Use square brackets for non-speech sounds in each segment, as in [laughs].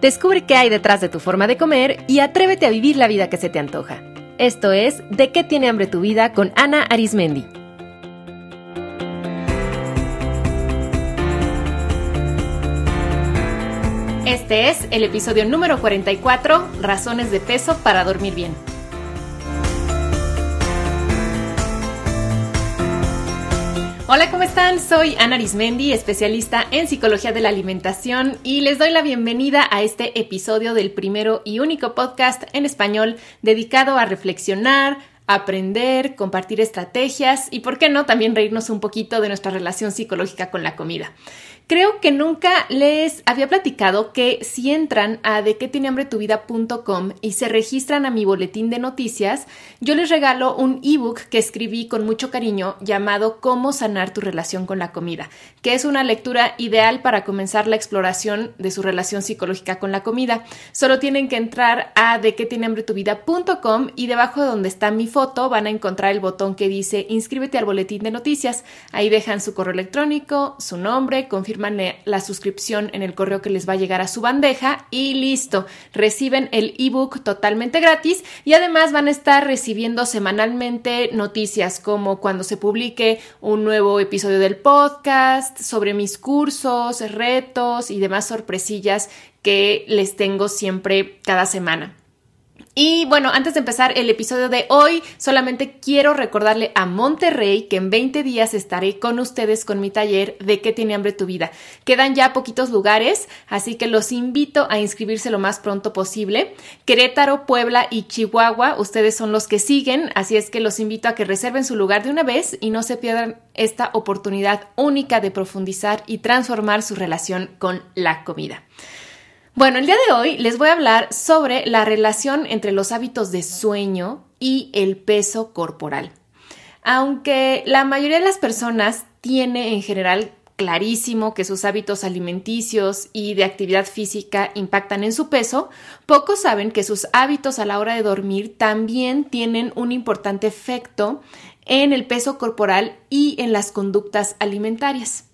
Descubre qué hay detrás de tu forma de comer y atrévete a vivir la vida que se te antoja. Esto es De qué tiene hambre tu vida con Ana Arismendi. Este es el episodio número 44, Razones de peso para dormir bien. Hola, ¿cómo están? Soy Ana Arismendi, especialista en psicología de la alimentación y les doy la bienvenida a este episodio del primero y único podcast en español dedicado a reflexionar, aprender, compartir estrategias y, por qué no, también reírnos un poquito de nuestra relación psicológica con la comida. Creo que nunca les había platicado que si entran a de qué tiene hambre tu vida.com y se registran a mi boletín de noticias, yo les regalo un ebook que escribí con mucho cariño llamado Cómo sanar tu relación con la comida, que es una lectura ideal para comenzar la exploración de su relación psicológica con la comida. Solo tienen que entrar a de qué tiene hambre tu vida.com y debajo de donde está mi foto van a encontrar el botón que dice inscríbete al boletín de noticias. Ahí dejan su correo electrónico, su nombre, confirman la suscripción en el correo que les va a llegar a su bandeja y listo, reciben el ebook totalmente gratis y además van a estar recibiendo semanalmente noticias como cuando se publique un nuevo episodio del podcast, sobre mis cursos, retos y demás sorpresillas que les tengo siempre cada semana. Y bueno, antes de empezar el episodio de hoy, solamente quiero recordarle a Monterrey que en 20 días estaré con ustedes con mi taller de qué tiene hambre tu vida. Quedan ya poquitos lugares, así que los invito a inscribirse lo más pronto posible. Querétaro, Puebla y Chihuahua, ustedes son los que siguen, así es que los invito a que reserven su lugar de una vez y no se pierdan esta oportunidad única de profundizar y transformar su relación con la comida. Bueno, el día de hoy les voy a hablar sobre la relación entre los hábitos de sueño y el peso corporal. Aunque la mayoría de las personas tiene en general clarísimo que sus hábitos alimenticios y de actividad física impactan en su peso, pocos saben que sus hábitos a la hora de dormir también tienen un importante efecto en el peso corporal y en las conductas alimentarias.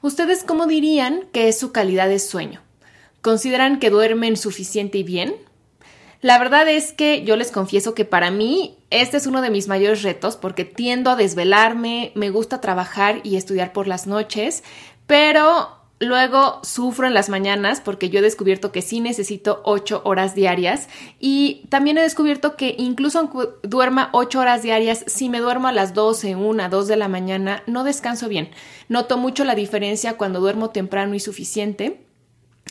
¿Ustedes cómo dirían que es su calidad de sueño? ¿Consideran que duermen suficiente y bien? La verdad es que yo les confieso que para mí este es uno de mis mayores retos porque tiendo a desvelarme, me gusta trabajar y estudiar por las noches, pero luego sufro en las mañanas porque yo he descubierto que sí necesito ocho horas diarias y también he descubierto que incluso aunque duerma ocho horas diarias, si me duermo a las 12, una, dos de la mañana, no descanso bien. Noto mucho la diferencia cuando duermo temprano y suficiente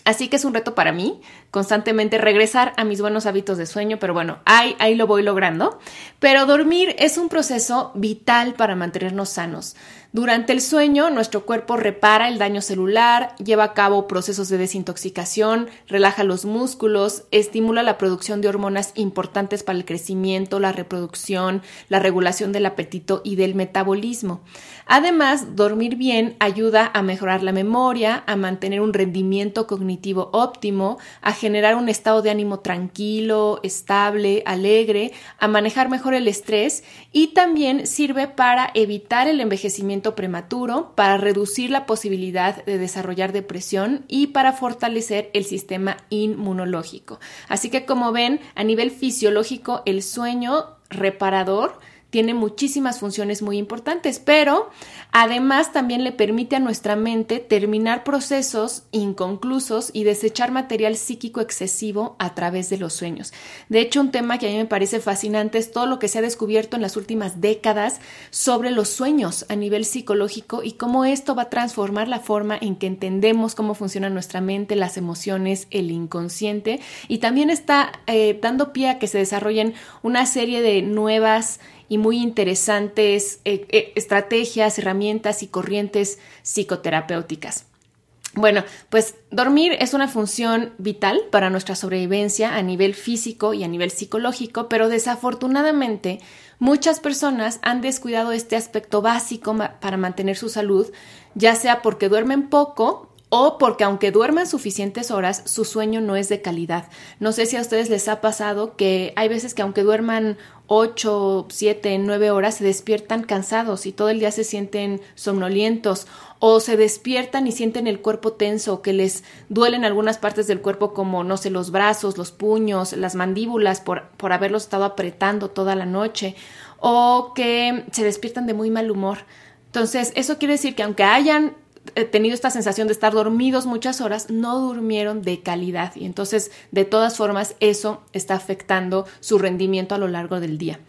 Así que es un reto para mí constantemente regresar a mis buenos hábitos de sueño, pero bueno, ahí, ahí lo voy logrando. Pero dormir es un proceso vital para mantenernos sanos. Durante el sueño, nuestro cuerpo repara el daño celular, lleva a cabo procesos de desintoxicación, relaja los músculos, estimula la producción de hormonas importantes para el crecimiento, la reproducción, la regulación del apetito y del metabolismo. Además, dormir bien ayuda a mejorar la memoria, a mantener un rendimiento cognitivo óptimo, a generar un estado de ánimo tranquilo, estable, alegre, a manejar mejor el estrés y también sirve para evitar el envejecimiento prematuro, para reducir la posibilidad de desarrollar depresión y para fortalecer el sistema inmunológico. Así que como ven, a nivel fisiológico, el sueño reparador tiene muchísimas funciones muy importantes, pero además también le permite a nuestra mente terminar procesos inconclusos y desechar material psíquico excesivo a través de los sueños. De hecho, un tema que a mí me parece fascinante es todo lo que se ha descubierto en las últimas décadas sobre los sueños a nivel psicológico y cómo esto va a transformar la forma en que entendemos cómo funciona nuestra mente, las emociones, el inconsciente y también está eh, dando pie a que se desarrollen una serie de nuevas y muy interesantes eh, eh, estrategias, herramientas y corrientes psicoterapéuticas. Bueno, pues dormir es una función vital para nuestra sobrevivencia a nivel físico y a nivel psicológico, pero desafortunadamente muchas personas han descuidado este aspecto básico para mantener su salud, ya sea porque duermen poco o porque aunque duerman suficientes horas, su sueño no es de calidad. No sé si a ustedes les ha pasado que hay veces que aunque duerman 8, 7, 9 horas, se despiertan cansados y todo el día se sienten somnolientos o se despiertan y sienten el cuerpo tenso, que les duelen algunas partes del cuerpo como, no sé, los brazos, los puños, las mandíbulas por, por haberlos estado apretando toda la noche o que se despiertan de muy mal humor. Entonces, eso quiere decir que aunque hayan tenido esta sensación de estar dormidos muchas horas, no durmieron de calidad y entonces de todas formas eso está afectando su rendimiento a lo largo del día.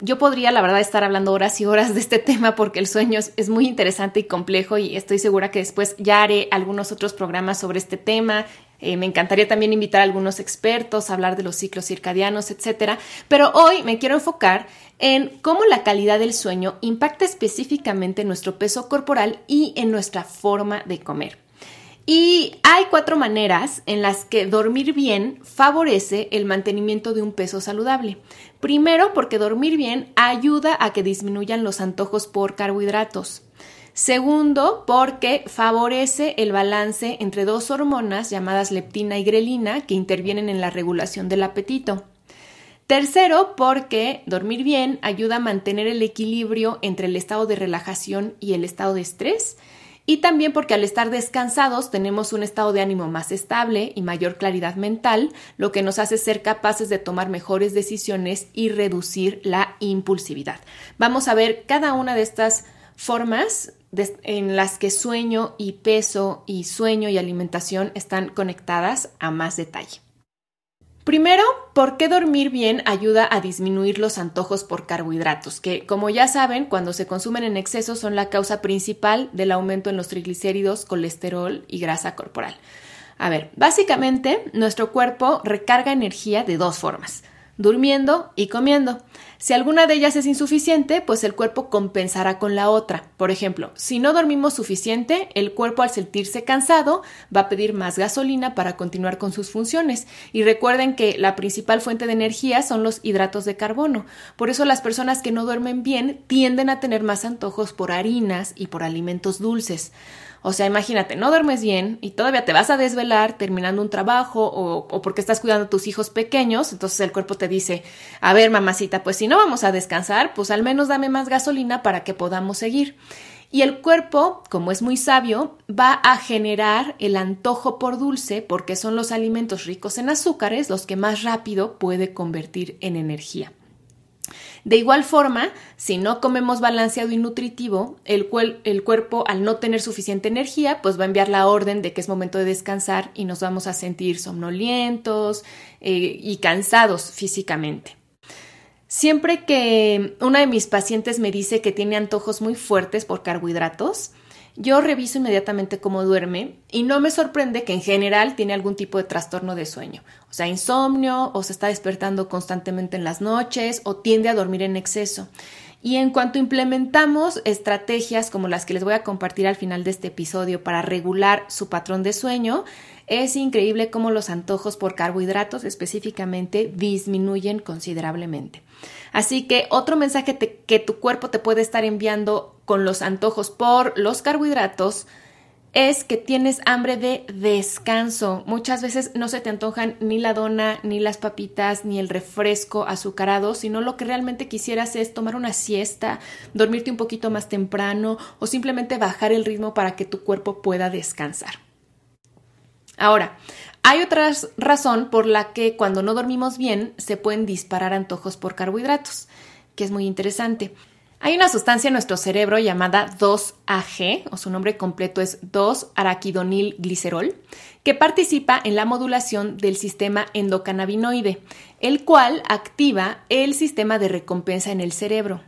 Yo podría, la verdad, estar hablando horas y horas de este [laughs] tema porque el sueño es, muy interesante y complejo y estoy segura que después ya haré algunos otros programas sobre este tema. Eh, me encantaría también invitar a algunos expertos a hablar de los ciclos circadianos, etcétera. Pero hoy me quiero enfocar en cómo la calidad del sueño impacta específicamente en nuestro peso corporal y en nuestra forma de comer. Y hay cuatro maneras en las que dormir bien favorece el mantenimiento de un peso saludable. Primero, porque dormir bien ayuda a que disminuyan los antojos por carbohidratos. Segundo, porque favorece el balance entre dos hormonas llamadas leptina y grelina que intervienen en la regulación del apetito. Tercero, porque dormir bien ayuda a mantener el equilibrio entre el estado de relajación y el estado de estrés. Y también porque al estar descansados tenemos un estado de ánimo más estable y mayor claridad mental, lo que nos hace ser capaces de tomar mejores decisiones y reducir la impulsividad. Vamos a ver cada una de estas formas en las que sueño y peso y sueño y alimentación están conectadas a más detalle. Primero, ¿por qué dormir bien ayuda a disminuir los antojos por carbohidratos? Que, como ya saben, cuando se consumen en exceso son la causa principal del aumento en los triglicéridos, colesterol y grasa corporal. A ver, básicamente nuestro cuerpo recarga energía de dos formas durmiendo y comiendo. Si alguna de ellas es insuficiente, pues el cuerpo compensará con la otra. Por ejemplo, si no dormimos suficiente, el cuerpo al sentirse cansado va a pedir más gasolina para continuar con sus funciones. Y recuerden que la principal fuente de energía son los hidratos de carbono. Por eso las personas que no duermen bien tienden a tener más antojos por harinas y por alimentos dulces. O sea, imagínate, no duermes bien y todavía te vas a desvelar terminando un trabajo o, porque estás cuidando a tus hijos pequeños, entonces el cuerpo te dice, a ver, mamacita, pues si no vamos a descansar, pues al menos dame más gasolina para que podamos seguir. Y el cuerpo, como es muy sabio, va a generar el antojo por dulce porque son los alimentos ricos en azúcares los que más rápido puede convertir en energía. De igual forma, si no comemos balanceado y nutritivo, el, el, cuerpo al no tener suficiente energía, pues va a enviar la orden de que es momento de descansar y nos vamos a sentir somnolientos eh, y cansados físicamente. Siempre que una de mis pacientes me dice que tiene antojos muy fuertes por carbohidratos, yo reviso inmediatamente cómo duerme y no me sorprende que en general tiene algún tipo de trastorno de sueño, o sea, insomnio o se está despertando constantemente en las noches o tiende a dormir en exceso. Y en cuanto implementamos estrategias como las que les voy a compartir al final de este episodio para regular su patrón de sueño, es increíble cómo los antojos por carbohidratos específicamente disminuyen considerablemente. Así que otro mensaje que tu cuerpo te puede estar enviando con los antojos por los carbohidratos es que tienes hambre de descanso. Muchas veces no se te antojan ni la dona, ni las papitas, ni el refresco azucarado, sino lo que realmente quisieras es tomar una siesta, dormirte un poquito más temprano o simplemente bajar el ritmo para que tu cuerpo pueda descansar. Ahora, hay otra razón por la que cuando no dormimos bien se pueden disparar antojos por carbohidratos, que es muy interesante. Hay una sustancia en nuestro cerebro llamada 2-AG, o su nombre completo es 2-araquidonilglicerol, que participa en la modulación del sistema endocannabinoide, el cual activa el sistema de recompensa en el cerebro.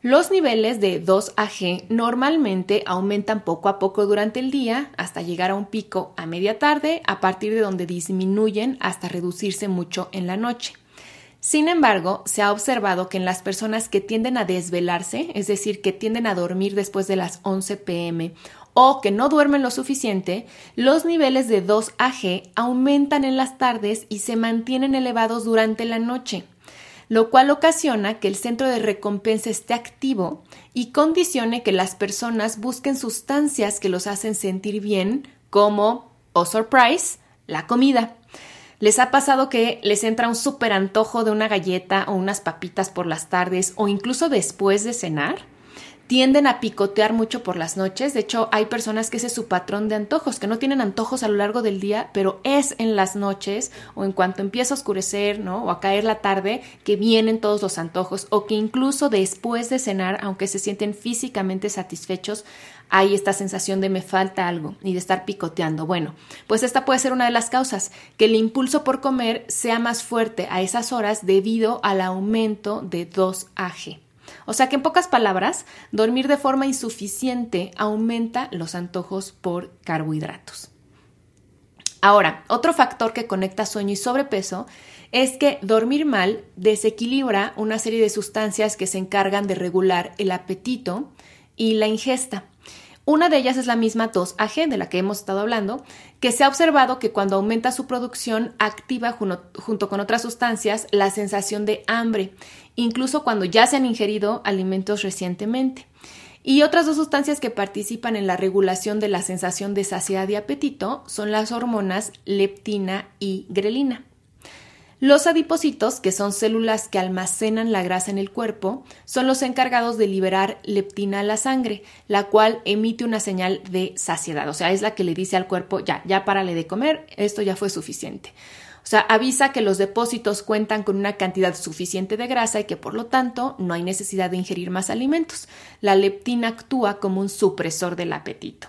Los niveles de 2AG normalmente aumentan poco a poco durante el día hasta llegar a un pico a media tarde, a partir de donde disminuyen hasta reducirse mucho en la noche. Sin embargo, se ha observado que en las personas que tienden a desvelarse, es decir, que tienden a dormir después de las 11 pm o que no duermen lo suficiente, los niveles de 2AG aumentan en las tardes y se mantienen elevados durante la noche. lo cual ocasiona que el centro de recompensa esté activo y condicione que las personas busquen sustancias que los hacen sentir bien, como, oh surprise, la comida. ¿Les ha pasado que les entra un súper antojo de una galleta o unas papitas por las tardes o incluso después de cenar? Tienden a picotear mucho por las noches. De hecho, hay personas que ese es su patrón de antojos, que no tienen antojos a lo largo del día, pero es en las noches o en cuanto empieza a oscurecer, ¿no? O a caer la tarde que vienen todos los antojos o que incluso después de cenar, aunque se sienten físicamente satisfechos, hay esta sensación de me falta algo y de estar picoteando. Bueno, pues esta puede ser una de las causas, que el impulso por comer sea más fuerte a esas horas debido al aumento de 2AG. O sea que en pocas palabras, dormir de forma insuficiente aumenta los antojos por carbohidratos. Ahora, otro factor que conecta sueño y sobrepeso es que dormir mal desequilibra una serie de sustancias que se encargan de regular el apetito y la ingesta. Una de ellas es la misma 2AG de la que hemos estado hablando, que se ha observado que cuando aumenta su producción activa junto con otras sustancias la sensación de hambre, incluso cuando ya se han ingerido alimentos recientemente. Y otras dos sustancias que participan en la regulación de la sensación de saciedad y apetito son las hormonas leptina y grelina. Los adipocitos, que son células que almacenan la grasa en el cuerpo, son los encargados de liberar leptina a la sangre, la cual emite una señal de saciedad, o sea, es la que le dice al cuerpo, ya, ya párale de comer, esto ya fue suficiente. O sea, avisa que los depósitos cuentan con una cantidad suficiente de grasa y que por lo tanto no hay necesidad de ingerir más alimentos. La leptina actúa como un supresor del apetito.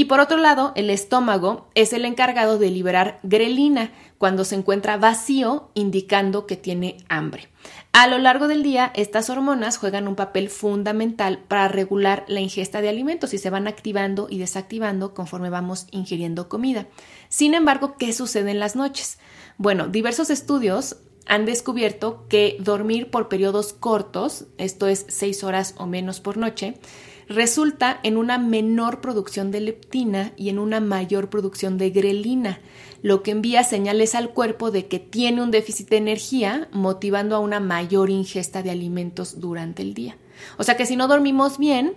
Y por otro lado, el estómago es el encargado de liberar grelina cuando se encuentra vacío, indicando que tiene hambre. A lo largo del día, estas hormonas juegan un papel fundamental para regular la ingesta de alimentos y se van activando y desactivando conforme vamos ingiriendo comida. Sin embargo, ¿qué sucede en las noches? Bueno, diversos estudios han descubierto que dormir por periodos cortos, esto es seis horas o menos por noche, resulta en una menor producción de leptina y en una mayor producción de grelina, lo que envía señales al cuerpo de que tiene un déficit de energía, motivando a una mayor ingesta de alimentos durante el día. O sea que si no dormimos bien,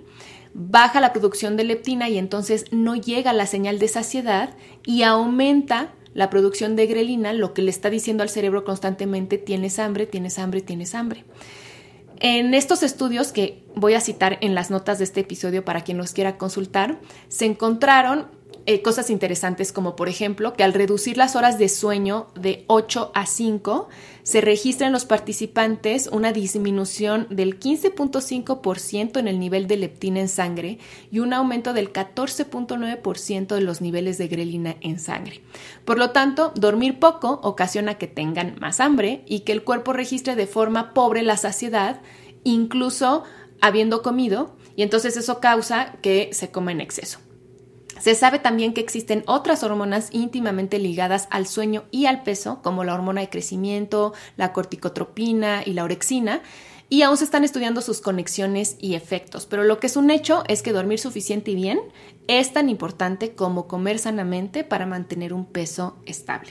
baja la producción de leptina y entonces no llega la señal de saciedad y aumenta la producción de grelina, lo que le está diciendo al cerebro constantemente, tienes hambre, tienes hambre, tienes hambre. En estos estudios que voy a citar en las notas de este episodio para quien los quiera consultar, se encontraron eh, cosas interesantes como por ejemplo que al reducir las horas de sueño de 8 a 5 se registra en los participantes una disminución del 15.5% en el nivel de leptina en sangre y un aumento del 14.9% de los niveles de grelina en sangre. Por lo tanto, dormir poco ocasiona que tengan más hambre y que el cuerpo registre de forma pobre la saciedad, incluso habiendo comido, y entonces eso causa que se coma en exceso. Se sabe también que existen otras hormonas íntimamente ligadas al sueño y al peso, como la hormona de crecimiento, la corticotropina y la orexina, y aún se están estudiando sus conexiones y efectos. Pero lo que es un hecho es que dormir suficiente y bien es tan importante como comer sanamente para mantener un peso estable.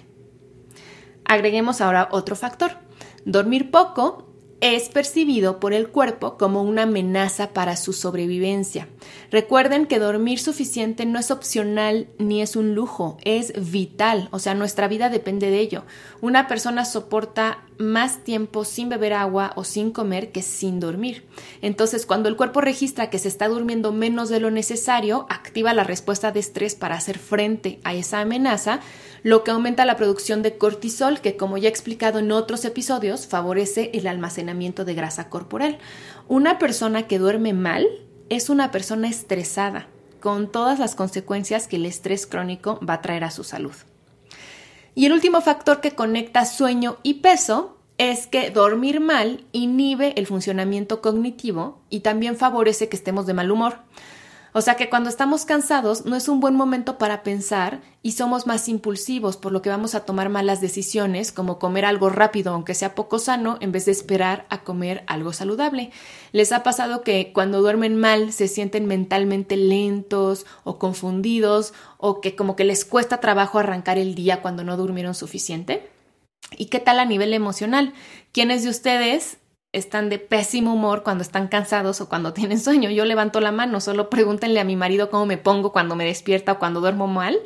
Agreguemos ahora otro factor. Dormir poco es percibido por el cuerpo como una amenaza para su sobrevivencia. Recuerden que dormir suficiente no es opcional ni es un lujo, es vital, o sea, nuestra vida depende de ello. Una persona soporta más tiempo sin beber agua o sin comer que sin dormir. Entonces, cuando el cuerpo registra que se está durmiendo menos de lo necesario, activa la respuesta de estrés para hacer frente a esa amenaza, lo que aumenta la producción de cortisol, que como ya he explicado en otros episodios, favorece el almacenamiento de grasa corporal. Una persona que duerme mal es una persona estresada, con todas las consecuencias que el estrés crónico va a traer a su salud. Y el último factor que conecta sueño y peso es que dormir mal inhibe el funcionamiento cognitivo y también favorece que estemos de mal humor. O sea que cuando estamos cansados no es un buen momento para pensar y somos más impulsivos, por lo que vamos a tomar malas decisiones, como comer algo rápido, aunque sea poco sano, en vez de esperar a comer algo saludable. ¿Les ha pasado que cuando duermen mal se sienten mentalmente lentos o confundidos o que como que les cuesta trabajo arrancar el día cuando no durmieron suficiente? ¿Y qué tal a nivel emocional? ¿Quiénes de ustedes están de pésimo humor cuando están cansados o cuando tienen sueño? Yo levanto la mano, solo pregúntenle a mi marido cómo me pongo cuando me despierta o cuando duermo mal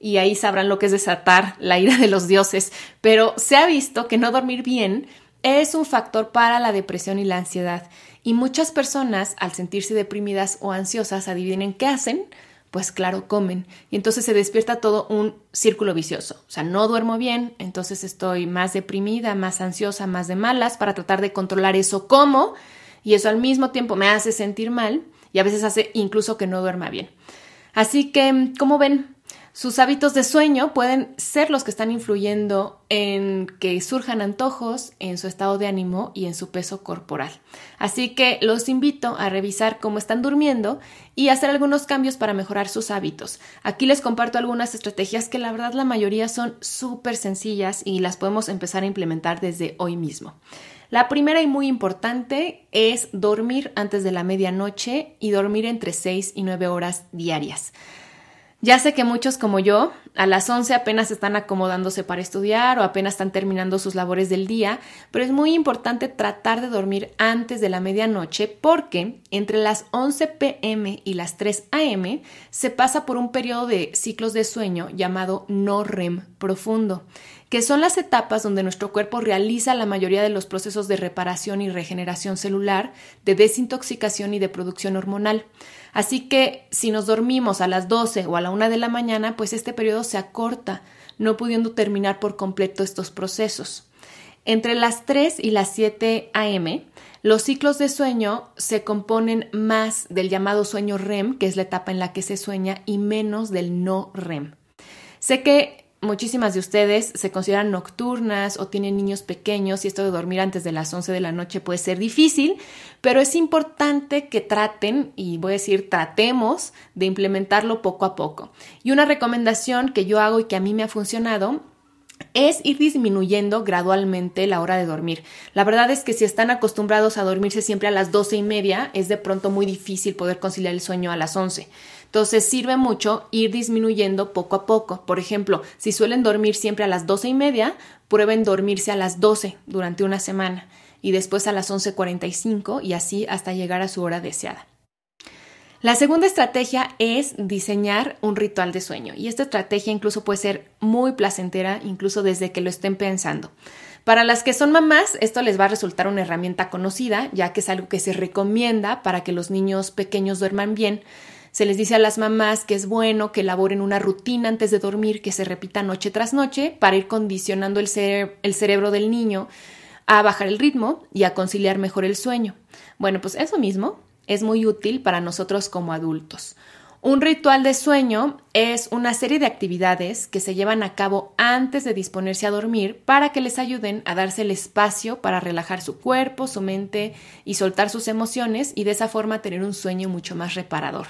y ahí sabrán lo que es desatar la ira de los dioses. Pero se ha visto que no dormir bien es un factor para la depresión y la ansiedad. Y muchas personas, al sentirse deprimidas o ansiosas, adivinen qué hacen, pues claro, comen. Y entonces se despierta todo un círculo vicioso. O sea, no duermo bien, entonces estoy más deprimida, más ansiosa, más de malas para tratar de controlar eso como, y eso al mismo tiempo me hace sentir mal y a veces hace incluso que no duerma bien. Así que, como ven, sus hábitos de sueño pueden ser los que están influyendo en que surjan antojos, en su estado de ánimo y en su peso corporal. Así que los invito a revisar cómo están durmiendo y hacer algunos cambios para mejorar sus hábitos. Aquí les comparto algunas estrategias que la verdad la mayoría son súper sencillas y las podemos empezar a implementar desde hoy mismo. La primera y muy importante es dormir antes de la medianoche y dormir entre 6 y 9 horas diarias. Ya sé que muchos como yo, a las 11 apenas están acomodándose para estudiar o apenas están terminando sus labores del día, pero es muy importante tratar de dormir antes de la medianoche porque entre las 11 pm y las 3 am se pasa por un periodo de ciclos de sueño llamado no REM profundo, que son las etapas donde nuestro cuerpo realiza la mayoría de los procesos de reparación y regeneración celular, de desintoxicación y de producción hormonal. Así que si nos dormimos a las 12 o a la 1 de la mañana, pues este periodo se acorta, no pudiendo terminar por completo estos procesos. Entre las 3 y las 7 a.m., los ciclos de sueño se componen más del llamado sueño REM, que es la etapa en la que se sueña, y menos del no REM. Sé que muchísimas de ustedes se consideran nocturnas o tienen niños pequeños y esto de dormir antes de las 11 de la noche puede ser difícil, pero es importante que traten, y voy a decir tratemos, de implementarlo poco a poco. Y una recomendación que yo hago y que a mí me ha funcionado es ir disminuyendo gradualmente la hora de dormir. La verdad es que si están acostumbrados a dormirse siempre a las doce y media, es de pronto muy difícil poder conciliar el sueño a las once. Entonces sirve mucho ir disminuyendo poco a poco. Por ejemplo, si suelen dormir siempre a las doce y media, prueben dormirse a las doce durante una semana y después a las once cuarenta y cinco y así hasta llegar a su hora deseada. La segunda estrategia es diseñar un ritual de sueño y esta estrategia incluso puede ser muy placentera incluso desde que lo estén pensando. Para las que son mamás, esto les va a resultar una herramienta conocida, ya que es algo que se recomienda para que los niños pequeños duerman bien. Se les dice a las mamás que es bueno que elaboren una rutina antes de dormir que se repita noche tras noche para ir condicionando el, el cerebro del niño a bajar el ritmo y a conciliar mejor el sueño. Bueno, pues eso mismo es muy útil para nosotros como adultos. Un ritual de sueño es una serie de actividades que se llevan a cabo antes de disponerse a dormir para que les ayuden a darse el espacio para relajar su cuerpo, su mente y soltar sus emociones y de esa forma tener un sueño mucho más reparador.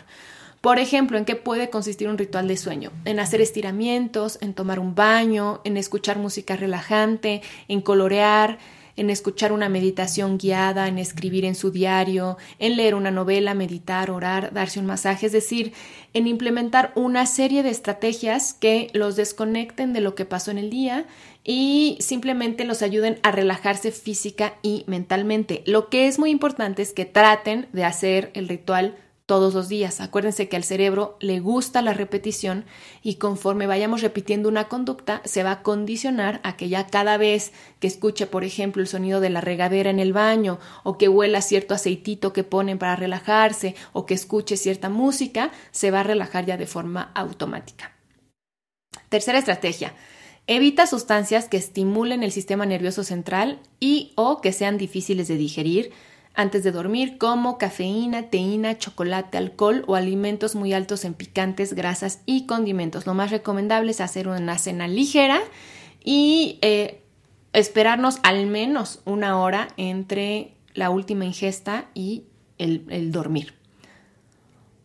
Por ejemplo, ¿en qué puede consistir un ritual de sueño? En hacer estiramientos, en tomar un baño, en escuchar música relajante, en colorear, en escuchar una meditación guiada, en escribir en su diario, en leer una novela, meditar, orar, darse un masaje, es decir, en implementar una serie de estrategias que los desconecten de lo que pasó en el día y simplemente los ayuden a relajarse física y mentalmente. Lo que es muy importante es que traten de hacer el ritual todos los días. Acuérdense que al cerebro le gusta la repetición y conforme vayamos repitiendo una conducta se va a condicionar a que ya cada vez que escuche, por ejemplo, el sonido de la regadera en el baño o que huela cierto aceitito que ponen para relajarse o que escuche cierta música, se va a relajar ya de forma automática. Tercera estrategia. Evita sustancias que estimulen el sistema nervioso central y o que sean difíciles de digerir, antes de dormir como cafeína, teína, chocolate, alcohol o alimentos muy altos en picantes, grasas y condimentos. Lo más recomendable es hacer una cena ligera y eh, esperarnos al menos una hora entre la última ingesta y el, el dormir.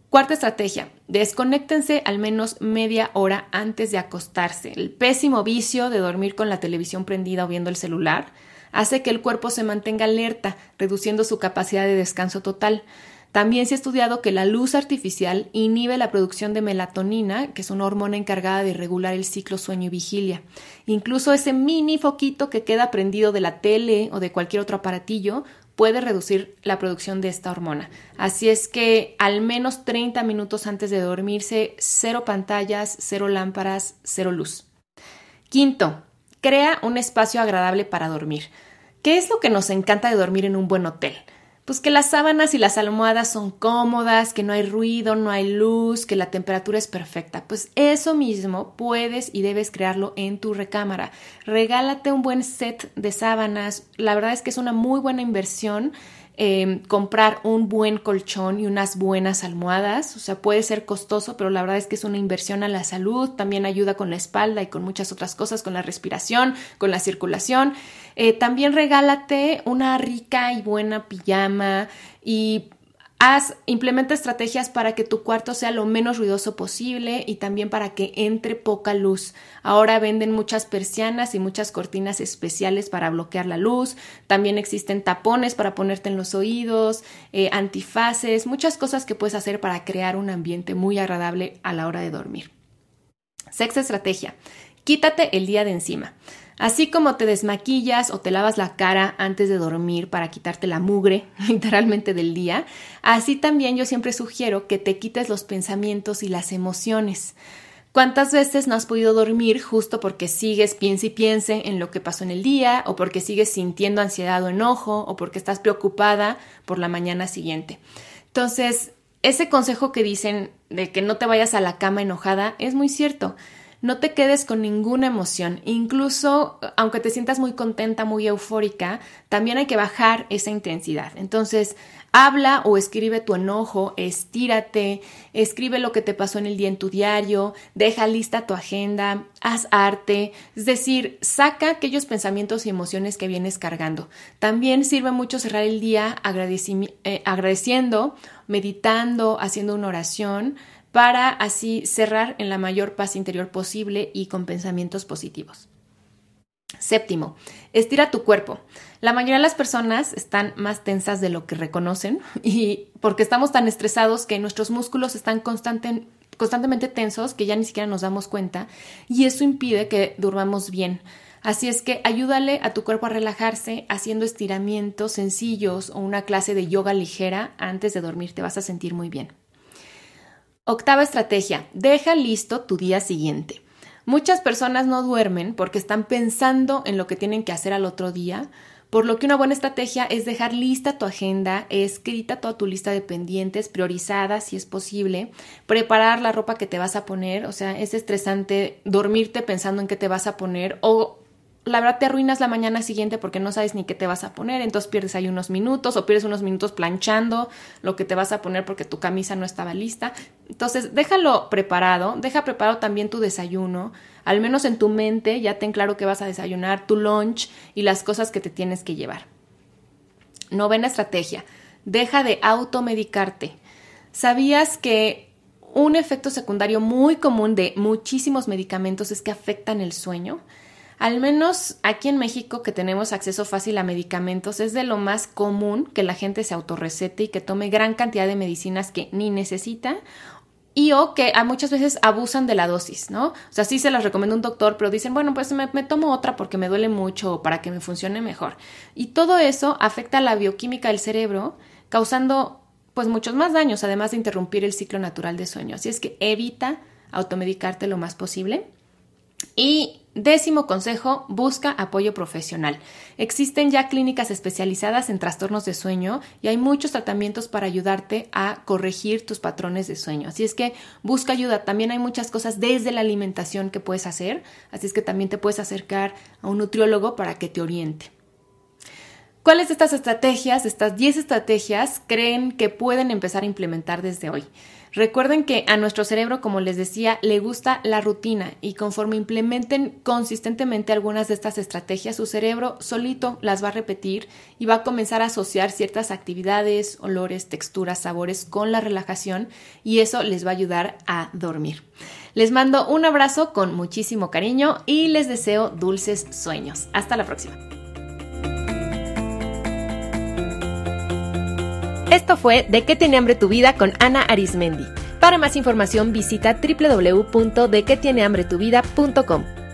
Cuarta estrategia, desconéctense al menos media hora antes de acostarse. El pésimo vicio de dormir con la televisión prendida o viendo el celular hace que el cuerpo se mantenga alerta, reduciendo su capacidad de descanso total. También se ha estudiado que la luz artificial inhibe la producción de melatonina, que es una hormona encargada de regular el ciclo sueño y vigilia. Incluso ese mini foquito que queda prendido de la tele o de cualquier otro aparatillo puede reducir la producción de esta hormona. Así es que al menos 30 minutos antes de dormirse, cero pantallas, cero lámparas, cero luz. Quinto, crea un espacio agradable para dormir. ¿Qué es lo que nos encanta de dormir en un buen hotel? pues que las sábanas y las almohadas son cómodas, que no hay ruido, no hay luz, que la temperatura es perfecta. Pues eso mismo puedes y debes crearlo en tu recámara. Regálate un buen set de sábanas. La verdad es que es una muy buena inversión Em, comprar un buen colchón y unas buenas almohadas. O sea, puede ser costoso, pero la verdad es que es una inversión a la salud. También ayuda con la espalda y con muchas otras cosas, con la respiración, con la circulación. Eh, también regálate una rica y buena pijama y Haz, implementa estrategias para que tu cuarto sea lo menos ruidoso posible y también para que entre poca luz. Ahora venden muchas persianas y muchas cortinas especiales para bloquear la luz. También existen tapones para ponerte en los oídos, eh, antifaces, muchas cosas que puedes hacer para crear un ambiente muy agradable a la hora de dormir. Sexta estrategia. Quítate el día de encima. Así como te desmaquillas o te lavas la cara antes de dormir para quitarte la mugre [laughs] literalmente del día, así también yo siempre sugiero que te quites los pensamientos y las emociones. ¿Cuántas veces no has podido dormir justo porque sigues piense y piense en lo que pasó en el día o porque sigues sintiendo ansiedad o enojo o porque estás preocupada por la mañana siguiente? Entonces, ese consejo que dicen de que no te vayas a la cama enojada es muy cierto. No te quedes con ninguna emoción, incluso aunque te sientas muy contenta, muy eufórica, también hay que bajar esa intensidad. Entonces, habla o escribe tu enojo, estírate, escribe lo que te pasó en el día en tu diario, deja lista tu agenda, haz arte, es decir, saca aquellos pensamientos y emociones que vienes cargando. También sirve mucho cerrar el día eh, agradeciendo, meditando, haciendo una oración para así cerrar en la mayor paz interior posible y con pensamientos positivos. Séptimo, estira tu cuerpo. La mayoría de las personas están más tensas de lo que reconocen [laughs] y porque estamos tan estresados que nuestros músculos están constantemente tensos que ya ni siquiera nos damos cuenta y eso impide que durmamos bien. Así es que ayúdale a tu cuerpo a relajarse haciendo estiramientos sencillos o una clase de yoga ligera antes de dormir. Te vas a sentir muy bien. Octava estrategia, deja listo tu día siguiente. Muchas personas no duermen porque están pensando en lo que tienen que hacer al otro día, por lo que una buena estrategia es dejar lista tu agenda, escrita toda tu lista de pendientes, priorizada si es posible, preparar la ropa que te vas a poner, o sea, es estresante dormirte pensando en qué te vas a poner o la verdad te arruinas la mañana siguiente porque no sabes ni qué te vas a poner, entonces pierdes ahí unos minutos o pierdes unos minutos planchando lo que te vas a poner porque tu camisa no estaba lista. Entonces, déjalo preparado, deja preparado también tu desayuno, al menos en tu mente ya ten claro que vas a desayunar, tu lunch y las cosas que te tienes que llevar. Novena estrategia, deja de automedicarte. ¿Sabías que un efecto secundario muy común de muchísimos medicamentos es que afectan el sueño? Al menos aquí en México, que tenemos acceso fácil a medicamentos, es de lo más común que la gente se autorrecete y que tome gran cantidad de medicinas que ni necesita y o que a muchas veces abusan de la dosis, ¿no? O sea, sí se las recomienda un doctor, pero dicen, bueno, pues me, me, tomo otra porque me duele mucho o para que me funcione mejor. Y todo eso afecta a la bioquímica del cerebro, causando pues muchos más daños, además de interrumpir el ciclo natural de sueño. Así es que evita automedicarte lo más posible. Y Décimo consejo, busca apoyo profesional. Existen ya clínicas especializadas en trastornos de sueño y hay muchos tratamientos para ayudarte a corregir tus patrones de sueño. Así es que busca ayuda. También hay muchas cosas desde la alimentación que puedes hacer. Así es que también te puedes acercar a un nutriólogo para que te oriente. ¿Cuáles de estas estrategias, estas 10 estrategias, creen que pueden empezar a implementar desde hoy? Recuerden que a nuestro cerebro, como les decía, le gusta la rutina y conforme implementen consistentemente algunas de estas estrategias, su cerebro solito las va a repetir y va a comenzar a asociar ciertas actividades, olores, texturas, sabores con la relajación y eso les va a ayudar a dormir. Les mando un abrazo con muchísimo cariño y les deseo dulces sueños. Hasta la próxima. Esto fue De qué tiene hambre tu vida con Ana Arismendi. Para más información visita www.dequetienehambretuvida.com.